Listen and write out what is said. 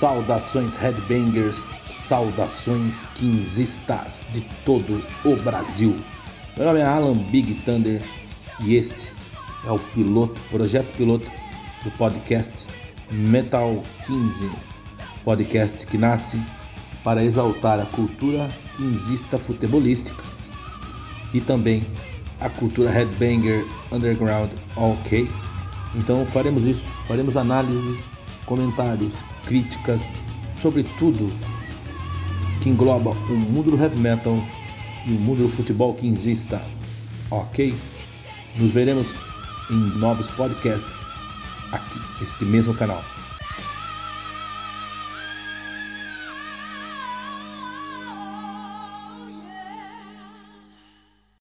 Saudações headbangers, saudações quinzistas de todo o Brasil. Meu nome é Alan Big Thunder e este é o piloto, projeto piloto do podcast Metal 15, podcast que nasce para exaltar a cultura quinzista futebolística e também a cultura headbanger underground ok. Então faremos isso, faremos análises, comentários, críticas sobre tudo que engloba o mundo do heavy metal e o mundo do futebol quinzista, ok? Nos veremos em novos podcasts aqui, neste mesmo canal.